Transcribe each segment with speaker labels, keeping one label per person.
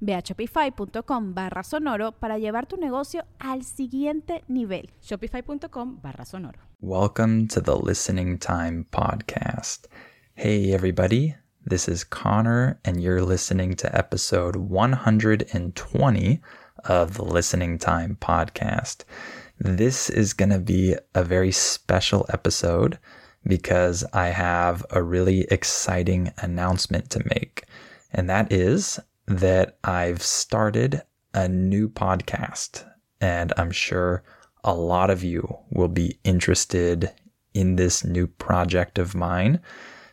Speaker 1: Ve a shopify.com barra sonoro para llevar tu negocio al siguiente nivel.
Speaker 2: Shopify.com barra sonoro.
Speaker 3: Welcome to the Listening Time Podcast. Hey, everybody. This is Connor, and you're listening to episode 120 of the Listening Time Podcast. This is going to be a very special episode because I have a really exciting announcement to make. And that is that I've started a new podcast, and I'm sure a lot of you will be interested in this new project of mine.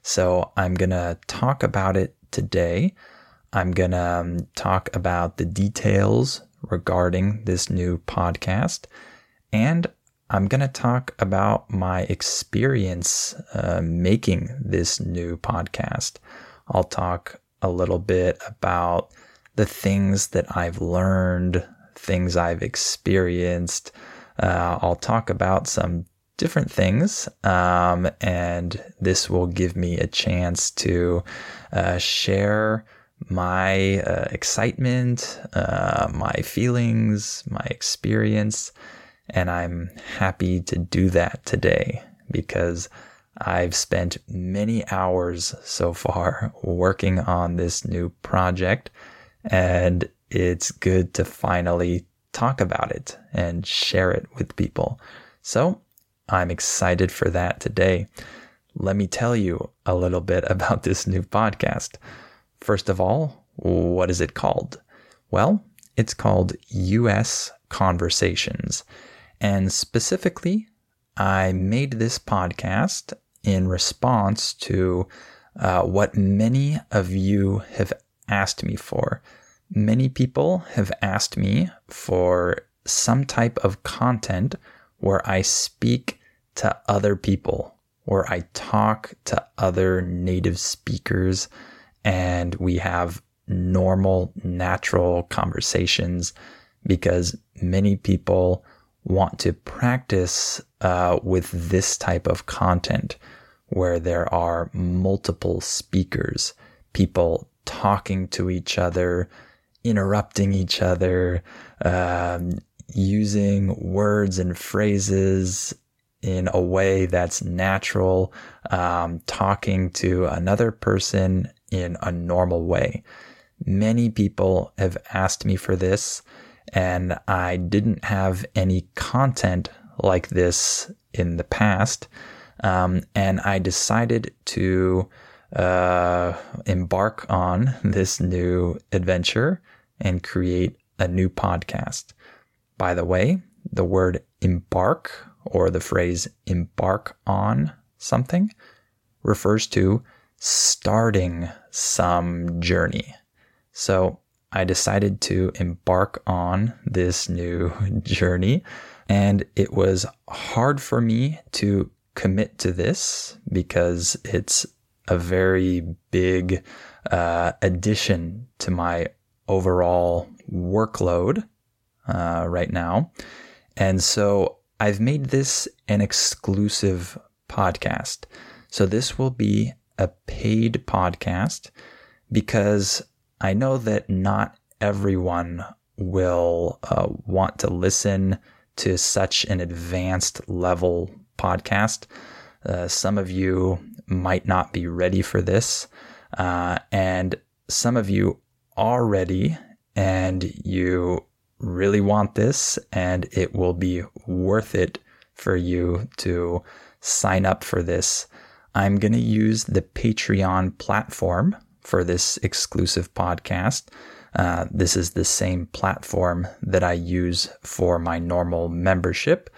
Speaker 3: So I'm going to talk about it today. I'm going to um, talk about the details regarding this new podcast. And I'm going to talk about my experience uh, making this new podcast. I'll talk a little bit about the things that I've learned, things I've experienced. Uh, I'll talk about some different things, um, and this will give me a chance to uh, share my uh, excitement, uh, my feelings, my experience, and I'm happy to do that today because I've spent many hours so far working on this new project, and it's good to finally talk about it and share it with people. So I'm excited for that today. Let me tell you a little bit about this new podcast. First of all, what is it called? Well, it's called US Conversations. And specifically, I made this podcast in response to uh, what many of you have asked me for. Many people have asked me for some type of content where I speak to other people, where I talk to other native speakers, and we have normal, natural conversations because many people want to practice uh, with this type of content where there are multiple speakers, people talking to each other, interrupting each other, um, using words and phrases in a way that's natural, um, talking to another person in a normal way. Many people have asked me for this, and I didn't have any content like this in the past. Um, and I decided to uh, embark on this new adventure and create a new podcast. By the way, the word embark or the phrase embark on something refers to starting some journey. So I decided to embark on this new journey, and it was hard for me to commit to this because it's a very big uh, addition to my overall workload uh, right now. And so I've made this an exclusive podcast. So this will be a paid podcast because I know that not everyone will uh, want to listen to such an advanced level podcast. Uh, some of you might not be ready for this, uh, and some of you are ready and you really want this, and it will be worth it for you to sign up for this, I'm going to use the Patreon platform for this exclusive podcast. Uh, this is the same platform that I use for my normal membership,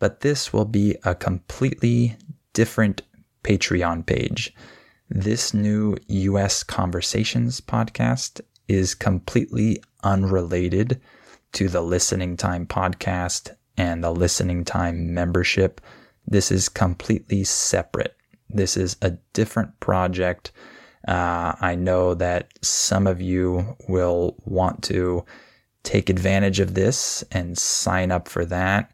Speaker 3: but this will be a completely different Patreon page. This new US Conversations podcast is completely unrelated to the Listening Time podcast and the Listening Time membership. This is completely separate. This is a different project. Uh, I know that some of you will want to take advantage of this and sign up for that.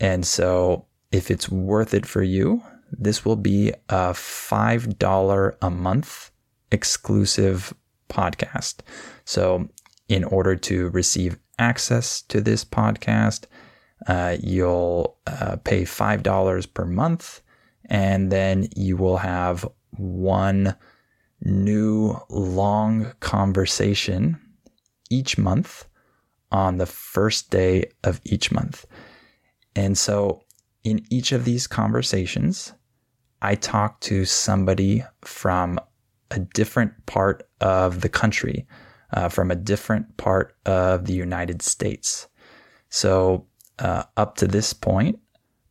Speaker 3: And so, if it's worth it for you, this will be a $5 a month exclusive podcast. So, in order to receive access to this podcast, uh, you'll uh, pay $5 per month, and then you will have one new long conversation each month on the first day of each month. And so, in each of these conversations, I talk to somebody from a different part of the country, uh, from a different part of the United States. So, uh, up to this point,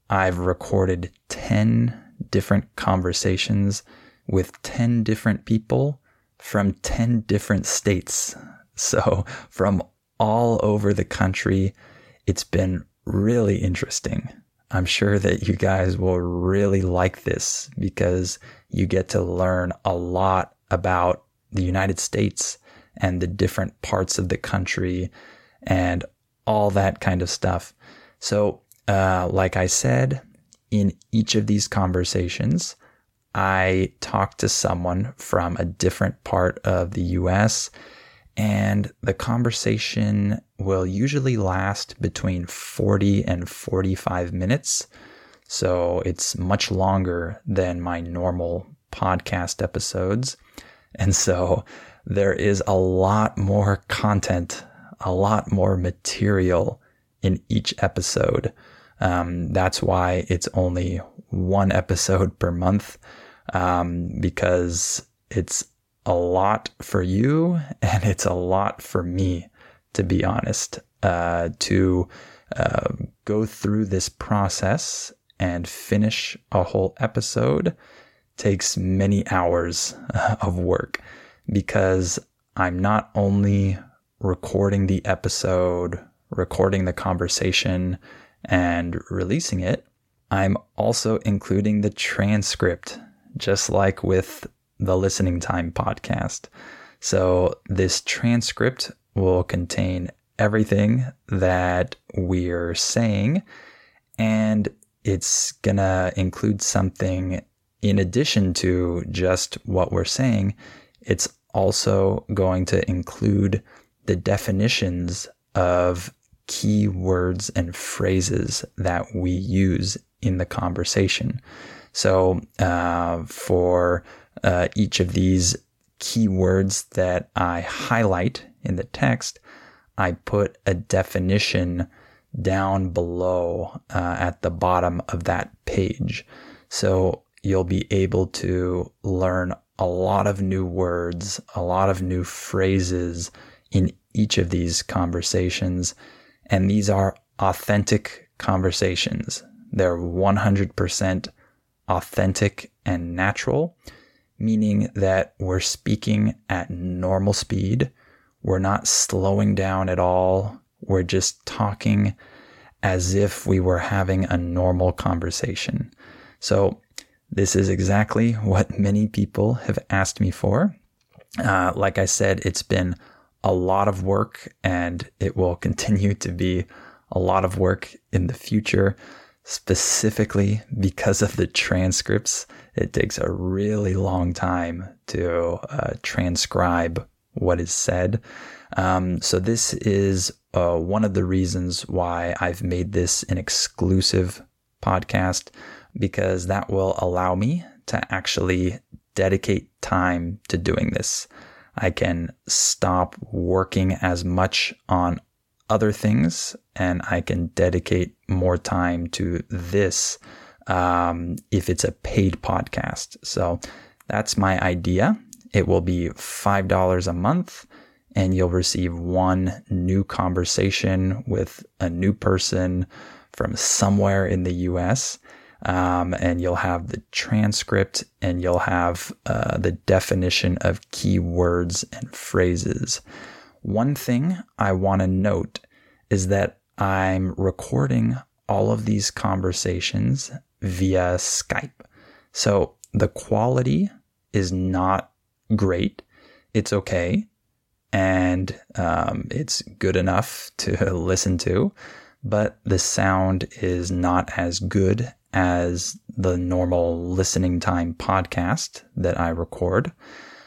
Speaker 3: I've recorded 10 different conversations with 10 different people from 10 different states. So, from all over the country, it's been really interesting. I'm sure that you guys will really like this because you get to learn a lot about the United States and the different parts of the country and all that kind of stuff. So, uh, like I said, in each of these conversations, I talk to someone from a different part of the US, and the conversation will usually last between 40 and 45 minutes. So it's much longer than my normal podcast episodes. And so there is a lot more content, a lot more material in each episode. Um, that's why it's only one episode per month um, because it's a lot for you and it's a lot for me, to be honest, uh, to uh, go through this process and finish a whole episode takes many hours of work because I'm not only recording the episode, recording the conversation, and releasing it, I'm also including the transcript, just like with the Listening Time podcast. So, this transcript will contain everything that we're saying, and it's gonna include something in addition to just what we're saying. It's also going to include the definitions of key words and phrases that we use in the conversation. So, uh, for uh, each of these keywords that I highlight in the text, I put a definition down below uh, at the bottom of that page. So you'll be able to learn a lot of new words, a lot of new phrases in each of these conversations. And these are authentic conversations. They're 100% authentic and natural, meaning that we're speaking at normal speed. We're not slowing down at all. We're just talking as if we were having a normal conversation. So this is exactly what many people have asked me for. Uh, like I said, it's been a lot of work and it will continue to be a lot of work in the future, specifically because of the transcripts. It takes a really long time to uh, transcribe what is said. Um, so, this is uh, one of the reasons why I've made this an exclusive podcast because that will allow me to actually dedicate time to doing this. I can stop working as much on other things and I can dedicate more time to this um, if it's a paid podcast. So that's my idea. It will be $5 a month and you'll receive one new conversation with a new person from somewhere in the US. Um, and you'll have the transcript and you'll have uh, the definition of keywords and phrases. One thing I want to note is that I'm recording all of these conversations via Skype. So the quality is not great. It's okay. And um, it's good enough to listen to, but the sound is not as good as the normal listening time podcast that I record.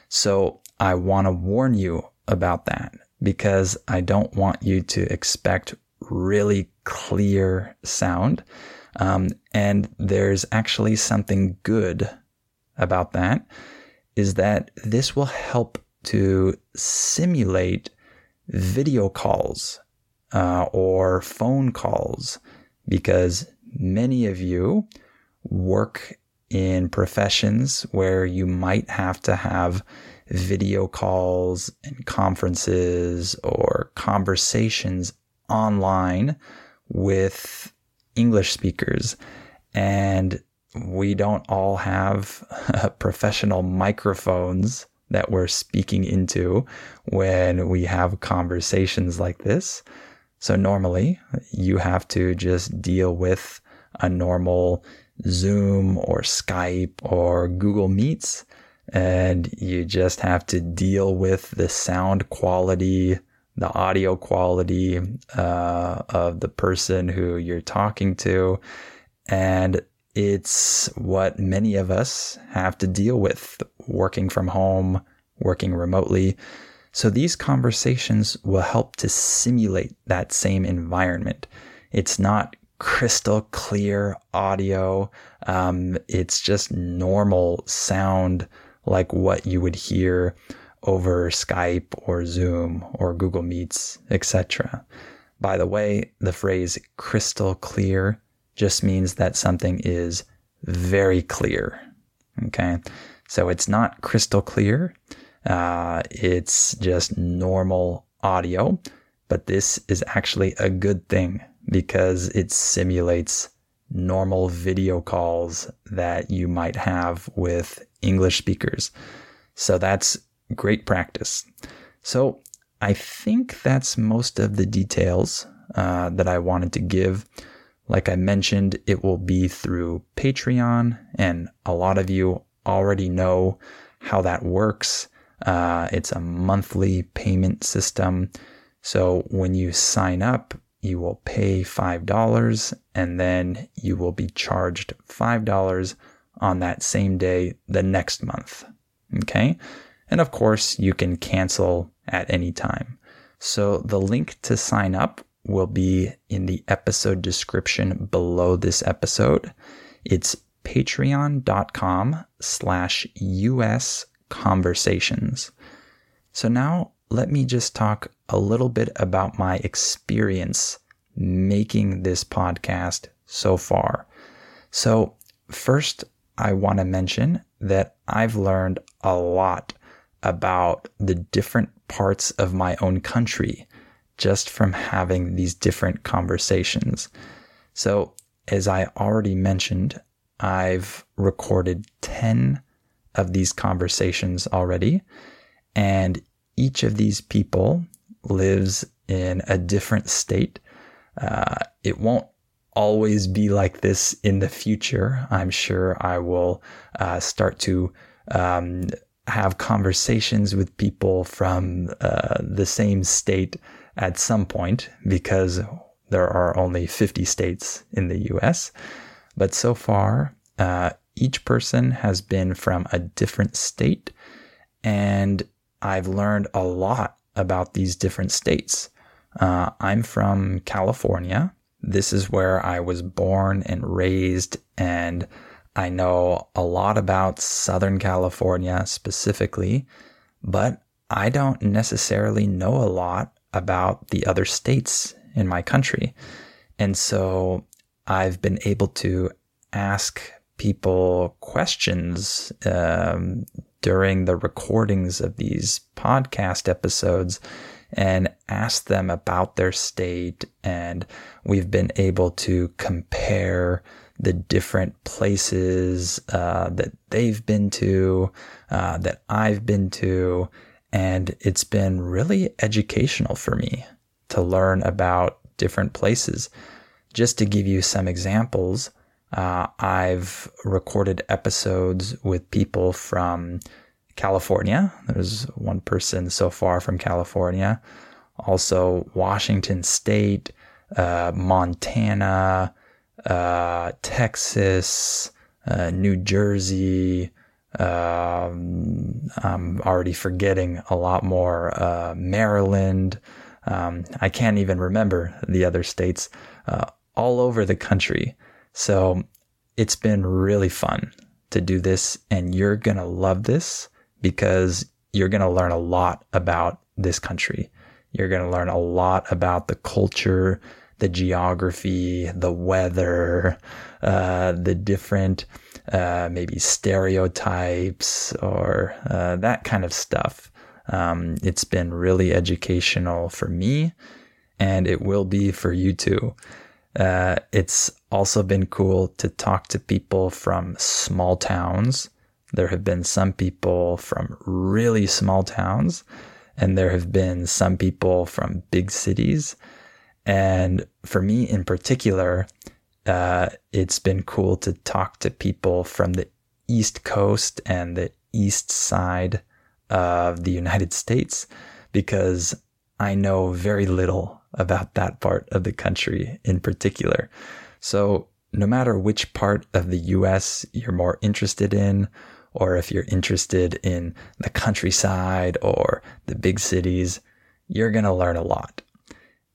Speaker 3: So I want to warn you about that because I don't want you to expect really clear sound. Um, and there's actually something good about that is that this will help to simulate video calls uh, or phone calls because many of you work in professions where you might have to have video calls and conferences or conversations online with English speakers. And we don't all have uh, professional microphones that we're speaking into when we have conversations like this. So normally you have to just deal with a normal Zoom or Skype or Google Meets and you just have to deal with the sound quality, the audio quality uh, of the person who you're talking to. And it's what many of us have to deal with working from home, working remotely. So these conversations will help to simulate that same environment. It's not crystal clear audio. Um, it's just normal sound like what you would hear over Skype or Zoom or Google Meets, etc. By the way, the phrase crystal clear just means that something is very clear. Okay. So it's not crystal clear. Uh, it's just normal audio, but this is actually a good thing because it simulates normal video calls that you might have with English speakers. So that's great practice. So I think that's most of the details uh, that I wanted to give. Like I mentioned, it will be through Patreon, and a lot of you already know how that works. Uh, it's a monthly payment system. So when you sign up, you will pay $5 and then you will be charged $5 on that same day the next month. Okay. And of course, you can cancel at any time. So the link to sign up will be in the episode description below this episode. It's patreon.com slash US conversations. So now let me just talk a little bit about my experience making this podcast so far. So first, I want to mention that I've learned a lot about the different parts of my own country just from having these different conversations. So, as I already mentioned, I've recorded 10 of these conversations already, and each of these people lives in a different state. Uh, it won't always be like this in the future. I'm sure I will uh, start to um, have conversations with people from uh, the same state at some point because there are only 50 states in the US. But so far, uh, each person has been from a different state, and I've learned a lot about these different states. Uh, I'm from California, this is where I was born and raised, and I know a lot about Southern California specifically, but I don't necessarily know a lot about the other states in my country. And so I've been able to ask people questions um, during the recordings of these podcast episodes and ask them about their state. And we've been able to compare the different places uh, that they've been to, uh, that I've been to. And it's been really educational for me to learn about different places. Just to give you some examples, uh, I've recorded episodes with people from California. There's one person so far from California. Also, Washington State, uh, Montana, uh, Texas, uh, New Jersey. Um, I'm already forgetting a lot more. Uh, Maryland. Um, I can't even remember the other states uh, all over the country. So it's been really fun to do this, and you're going to love this because you're going to learn a lot about this country. You're going to learn a lot about the culture, the geography, the weather, uh, the different uh, maybe stereotypes or uh, that kind of stuff. Um, it's been really educational for me, and it will be for you too. Uh, it's also been cool to talk to people from small towns. There have been some people from really small towns, and there have been some people from big cities. And for me in particular, uh, it's been cool to talk to people from the East Coast and the East Side of the United States because I know very little about that part of the country in particular. So, no matter which part of the US you're more interested in, or if you're interested in the countryside or the big cities, you're going to learn a lot.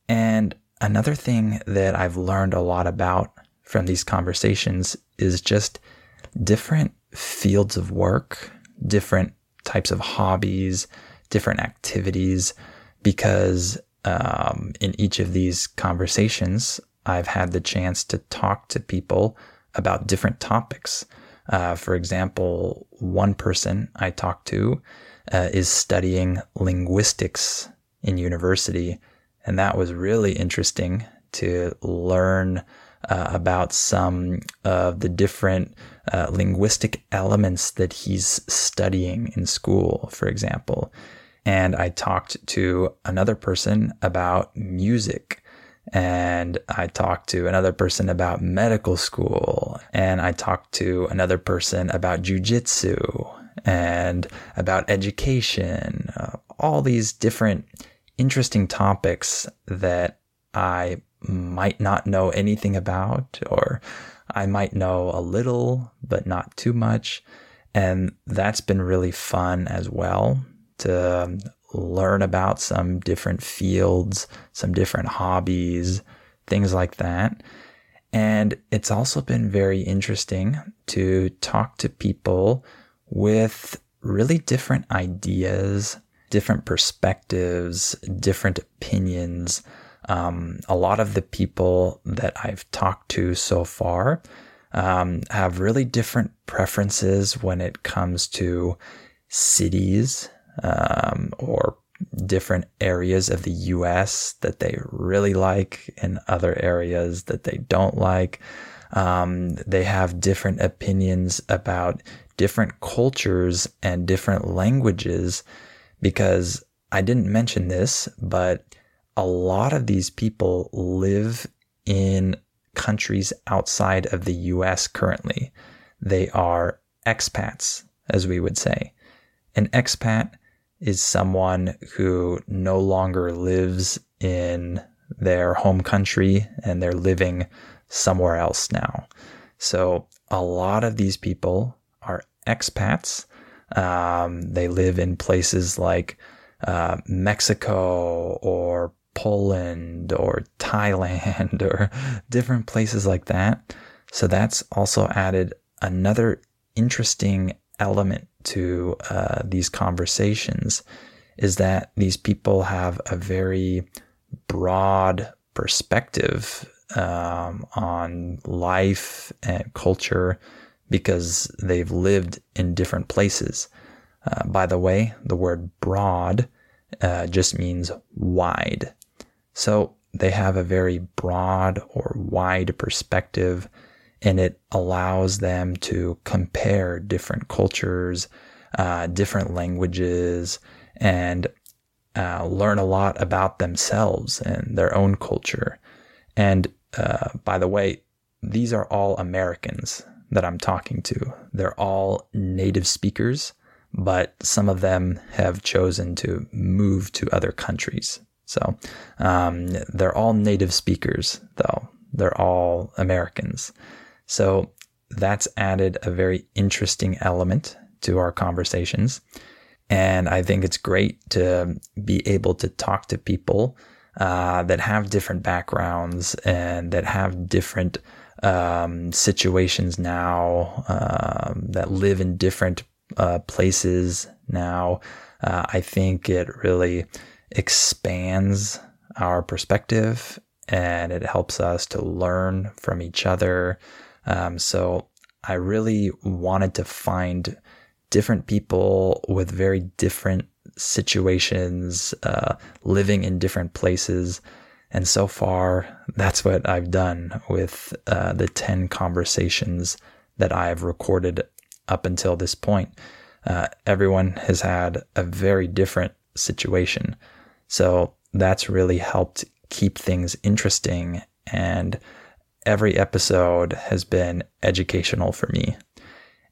Speaker 3: And another thing that I've learned a lot about from these conversations is just different fields of work, different types of hobbies, different activities, because um, in each of these conversations, I've had the chance to talk to people about different topics. Uh, for example, one person I talked to uh, is studying linguistics in university, and that was really interesting to learn uh, about some of the different uh, linguistic elements that he's studying in school, for example. And I talked to another person about music. And I talked to another person about medical school. And I talked to another person about jujitsu and about education. Uh, all these different interesting topics that I might not know anything about, or I might know a little, but not too much. And that's been really fun as well to um, learn about some different fields, some different hobbies, things like that. And it's also been very interesting to talk to people with really different ideas, different perspectives, different opinions. Um, a lot of the people that I've talked to so far um, have really different preferences when it comes to cities um, or different areas of the US that they really like and other areas that they don't like. Um, they have different opinions about different cultures and different languages because I didn't mention this, but a lot of these people live in countries outside of the US currently. They are expats, as we would say. An expat is someone who no longer lives in their home country and they're living somewhere else now. So a lot of these people are expats. Um, they live in places like uh, Mexico or Poland or Thailand or different places like that. So that's also added another interesting element to uh, these conversations is that these people have a very broad perspective um, on life and culture because they've lived in different places. Uh, by the way, the word broad uh, just means wide. So they have a very broad or wide perspective, and it allows them to compare different cultures, uh, different languages, and uh, learn a lot about themselves and their own culture. And uh, by the way, these are all Americans that I'm talking to. They're all native speakers, but some of them have chosen to move to other countries. So um, they're all native speakers, though. They're all Americans. So that's added a very interesting element to our conversations. And I think it's great to be able to talk to people uh, that have different backgrounds and that have different um, situations now, uh, that live in different uh, places now. Uh, I think it really expands our perspective and it helps us to learn from each other. Um, so I really wanted to find different people with very different situations, uh, living in different places. And so far, that's what I've done with uh, the 10 conversations that I've recorded up until this point. Uh, everyone has had a very different situation. So that's really helped keep things interesting. And every episode has been educational for me.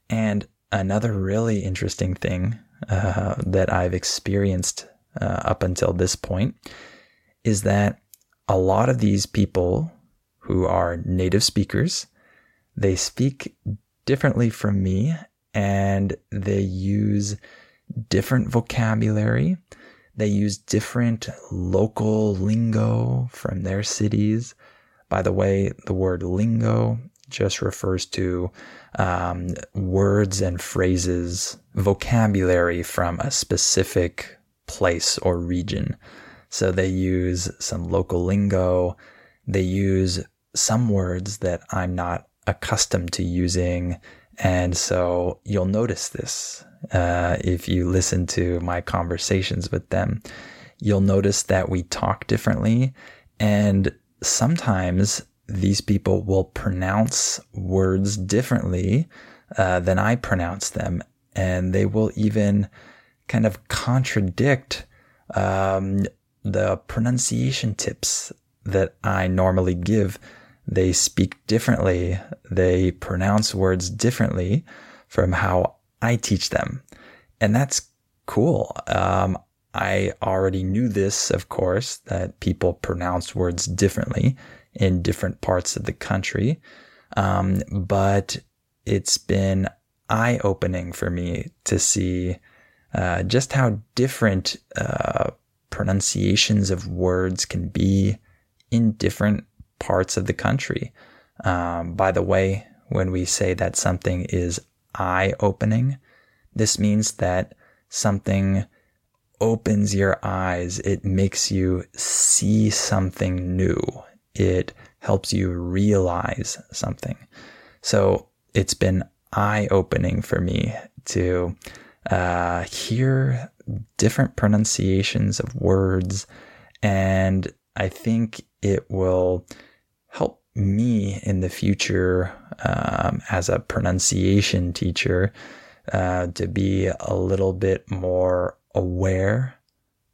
Speaker 3: And another really interesting thing uh, that I've experienced uh, up until this point is that a lot of these people who are native speakers, they speak differently from me and they use different vocabulary. They use different local lingo from their cities. By the way, the word lingo just refers to um, words and phrases, vocabulary from a specific place or region. So they use some local lingo. They use some words that I'm not accustomed to using. And so you'll notice this uh, if you listen to my conversations with them. You'll notice that we talk differently. And sometimes these people will pronounce words differently uh, than I pronounce them. And they will even kind of contradict um, the pronunciation tips that I normally give. They speak differently, they pronounce words differently from how I teach them. And that's cool. Um, I already knew this, of course, that people pronounce words differently in different parts of the country. Um, but it's been eye opening for me to see uh, just how different uh, pronunciations of words can be in different parts of the country. Um, by the way, when we say that something is eye opening, this means that something opens your eyes. It makes you see something new it helps you realize something. So it's been eye opening for me to uh, hear different pronunciations of words. And I think it will help me in the future um, as a pronunciation teacher uh, to be a little bit more aware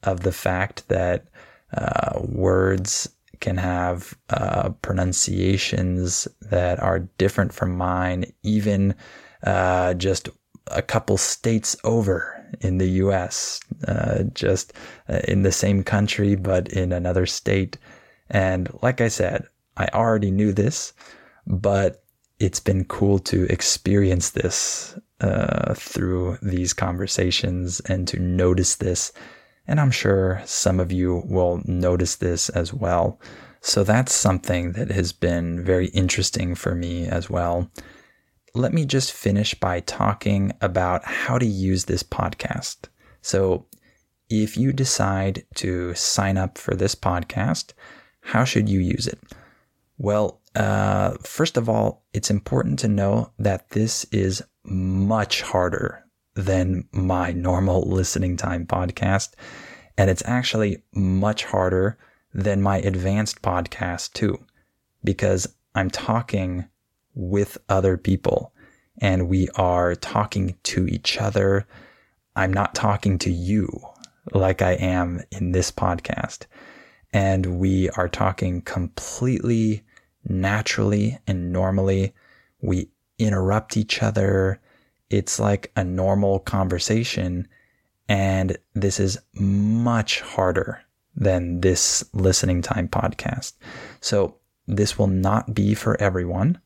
Speaker 3: of the fact that uh, words can have uh, pronunciations that are different from mine, even uh, just a couple states over in the US, uh, just uh, in the same country, but in another state. And like I said, I already knew this, but it's been cool to experience this uh, through these conversations and to notice this and I'm sure some of you will notice this as well. So that's something that has been very interesting for me as well. Let me just finish by talking about how to use this podcast. So, if you decide to sign up for this podcast, how should you use it? Well, uh, first of all, it's important to know that this is much harder than my normal listening time podcast. And it's actually much harder than my advanced podcast, too, because I'm talking with other people and we are talking to each other. I'm not talking to you like I am in this podcast. And we are talking completely naturally and normally. We interrupt each other. It's like a normal conversation. And this is much harder than this listening time podcast. So this will not be for everyone.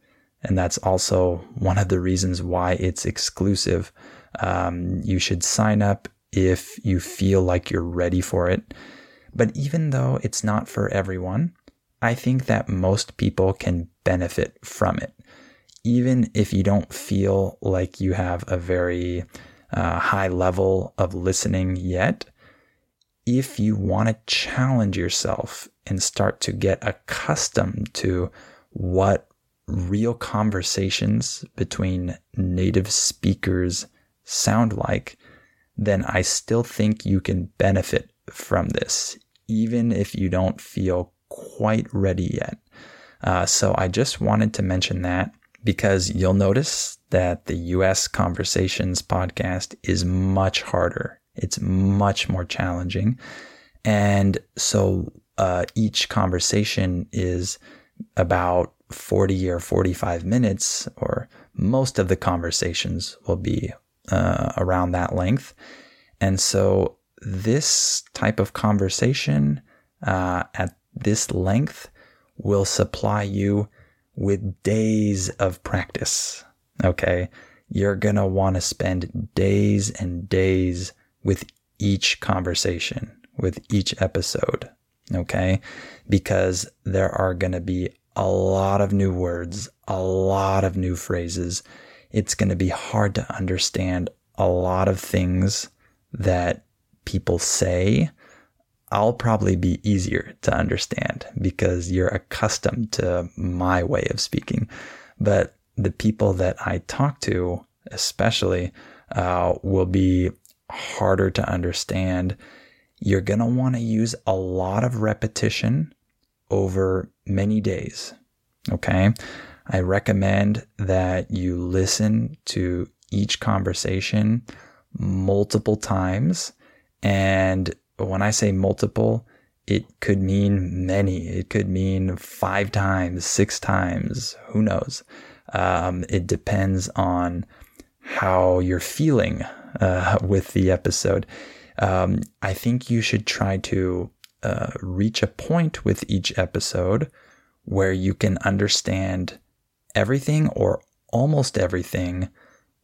Speaker 3: And that's also one of the reasons why it's exclusive. Um, you should sign up if you feel like you're ready for it. But even though it's not for everyone, I think that most people can benefit from it. Even if you don't feel like you have a very uh, high level of listening yet, if you want to challenge yourself and start to get accustomed to what real conversations between native speakers sound like, then I still think you can benefit from this, even if you don't feel quite ready yet. Uh, so I just wanted to mention that because you'll notice that the US Conversations podcast is much harder. It's much more challenging. And so uh, each conversation is about 40 or 45 minutes, or most of the conversations will be uh, around that length. And so this type of conversation uh, at this length will supply you with days of practice. Okay. You're going to want to spend days and days with each conversation, with each episode. Okay. Because there are going to be a lot of new words, a lot of new phrases. It's going to be hard to understand a lot of things that people say. I'll probably be easier to understand because you're accustomed to my way of speaking. But the people that I talk to, especially, uh, will be harder to understand. You're going to want to use a lot of repetition over many days. Okay. I recommend that you listen to each conversation multiple times. And when I say multiple, it could mean many. It could mean five times, six times. Who knows? Um, it depends on how you're feeling uh, with the episode. Um, I think you should try to uh, reach a point with each episode where you can understand everything or almost everything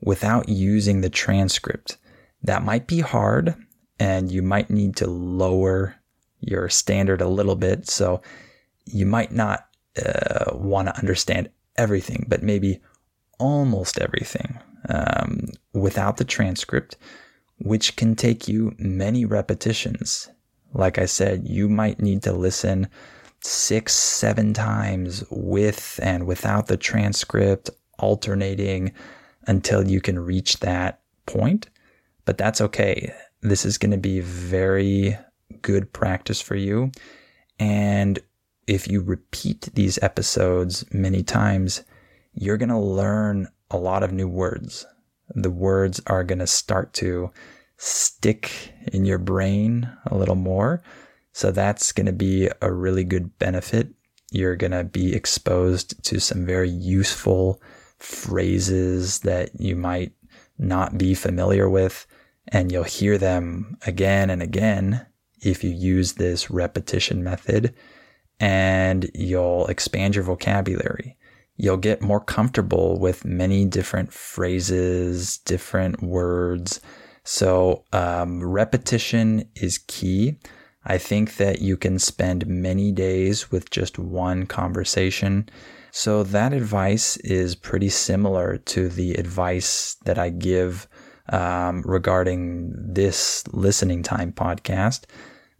Speaker 3: without using the transcript. That might be hard and you might need to lower your standard a little bit. So you might not uh, want to understand everything, but maybe almost everything um, without the transcript, which can take you many repetitions. Like I said, you might need to listen six, seven times with and without the transcript, alternating until you can reach that point. But that's okay. This is going to be very good practice for you. And if you repeat these episodes many times, you're going to learn a lot of new words. The words are going to start to stick in your brain a little more. So that's going to be a really good benefit. You're going to be exposed to some very useful phrases that you might not be familiar with, and you'll hear them again and again if you use this repetition method, and you'll expand your vocabulary. You'll get more comfortable with many different phrases, different words. So, um, repetition is key. I think that you can spend many days with just one conversation. So that advice is pretty similar to the advice that I give um, regarding this listening time podcast.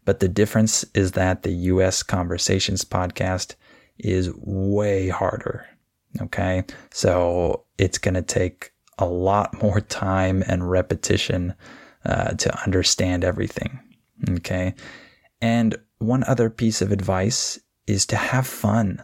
Speaker 3: But the difference is that the US Conversations podcast, is way harder. Okay. So it's going to take a lot more time and repetition uh, to understand everything. Okay. And one other piece of advice is to have fun.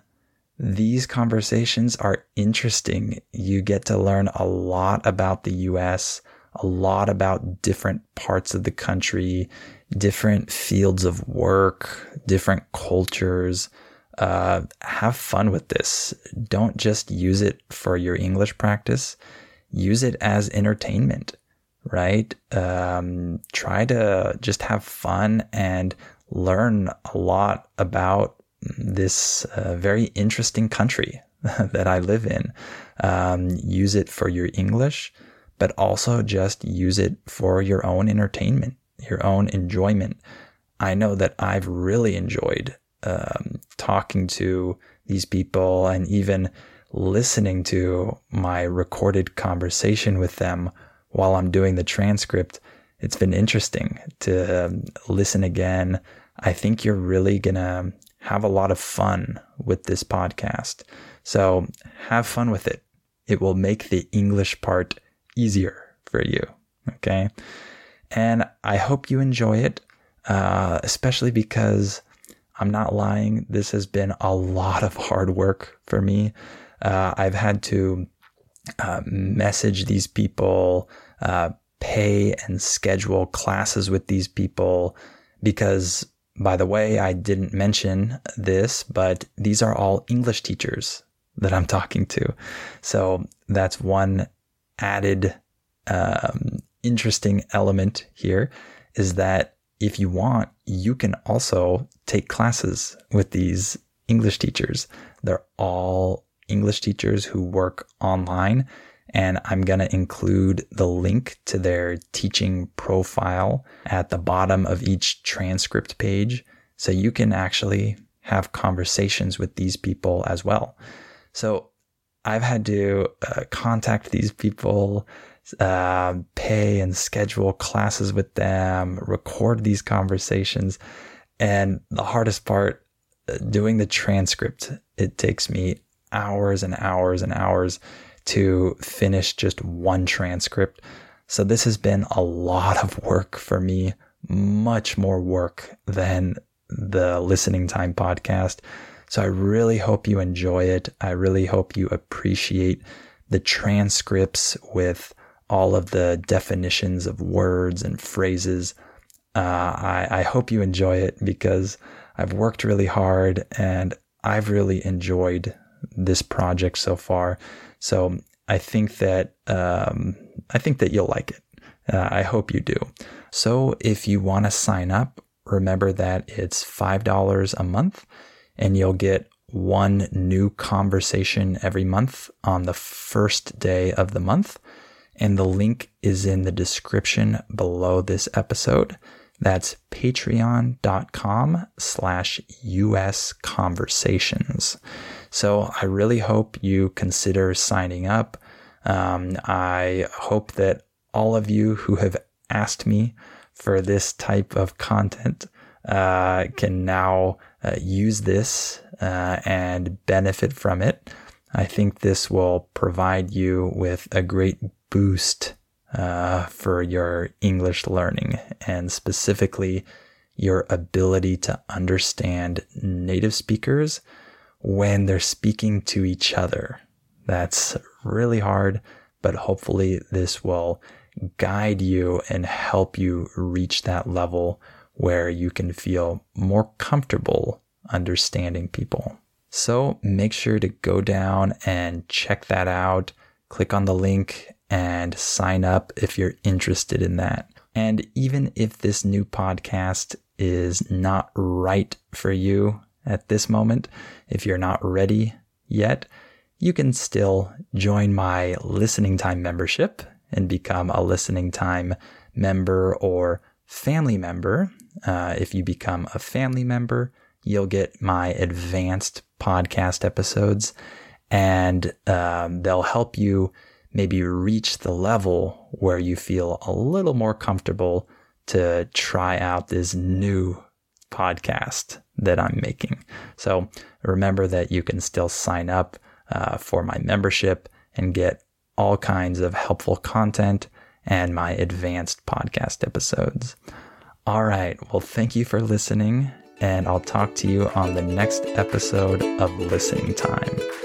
Speaker 3: These conversations are interesting. You get to learn a lot about the US, a lot about different parts of the country, different fields of work, different cultures. Uh, have fun with this. Don't just use it for your English practice. Use it as entertainment, right? Um, try to just have fun and learn a lot about this uh, very interesting country that I live in. Um, use it for your English, but also just use it for your own entertainment, your own enjoyment. I know that I've really enjoyed um, talking to these people and even listening to my recorded conversation with them while I'm doing the transcript. It's been interesting to um, listen again. I think you're really going to have a lot of fun with this podcast. So have fun with it. It will make the English part easier for you. Okay. And I hope you enjoy it, uh, especially because I'm not lying. This has been a lot of hard work for me. Uh, I've had to uh, message these people, uh, pay and schedule classes with these people because by the way, I didn't mention this, but these are all English teachers that I'm talking to. So that's one added um, interesting element here is that if you want, you can also take classes with these English teachers. They're all English teachers who work online and I'm going to include the link to their teaching profile at the bottom of each transcript page. So you can actually have conversations with these people as well. So I've had to uh, contact these people, uh, pay and schedule classes with them, record these conversations. And the hardest part, uh, doing the transcript, it takes me hours and hours and hours to finish just one transcript. So this has been a lot of work for me, much more work than the listening time podcast. So I really hope you enjoy it. I really hope you appreciate the transcripts with all of the definitions of words and phrases. Uh, I, I hope you enjoy it because I've worked really hard and I've really enjoyed this project so far. So I think that um, I think that you'll like it. Uh, I hope you do. So if you want to sign up, remember that it's five dollars a month, and you'll get one new conversation every month on the first day of the month. And the link is in the description below this episode. That's patreon.com slash US conversations. So I really hope you consider signing up. Um, I hope that all of you who have asked me for this type of content uh, can now uh, use this uh, and benefit from it. I think this will provide you with a great boost uh, for your English learning and specifically your ability to understand native speakers when they're speaking to each other. That's really hard, but hopefully this will guide you and help you reach that level where you can feel more comfortable understanding people. So make sure to go down and check that out. Click on the link and sign up if you're interested in that. And even if this new podcast is not right for you at this moment, if you're not ready yet, you can still join my listening time membership and become a listening time member or family member. Uh, if you become a family member, you'll get my advanced podcast episodes and um, they'll help you maybe reach the level where you feel a little more comfortable to try out this new podcast that I'm making. So remember that you can still sign up uh, for my membership and get all kinds of helpful content and my advanced podcast episodes. All right. Well, thank you for listening, and I'll talk to you on the next episode of Listening Time.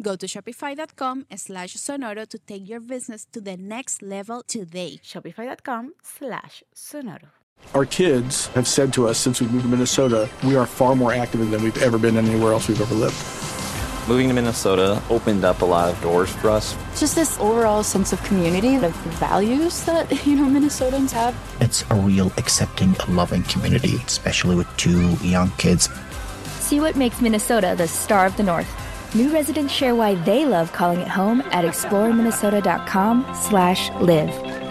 Speaker 1: Go to shopify.com slash sonoro to take your business to the next level today.
Speaker 2: Shopify.com slash sonoro.
Speaker 4: Our kids have said to us since we moved to Minnesota, we are far more active than we've ever been anywhere else we've ever lived.
Speaker 5: Moving to Minnesota opened up a lot of doors for us.
Speaker 6: Just this overall sense of community, of values that, you know, Minnesotans have.
Speaker 7: It's a real accepting, loving community, especially with two young kids.
Speaker 8: See what makes Minnesota the star of the North. New residents share why they love calling it home at exploreminnesota.com slash live.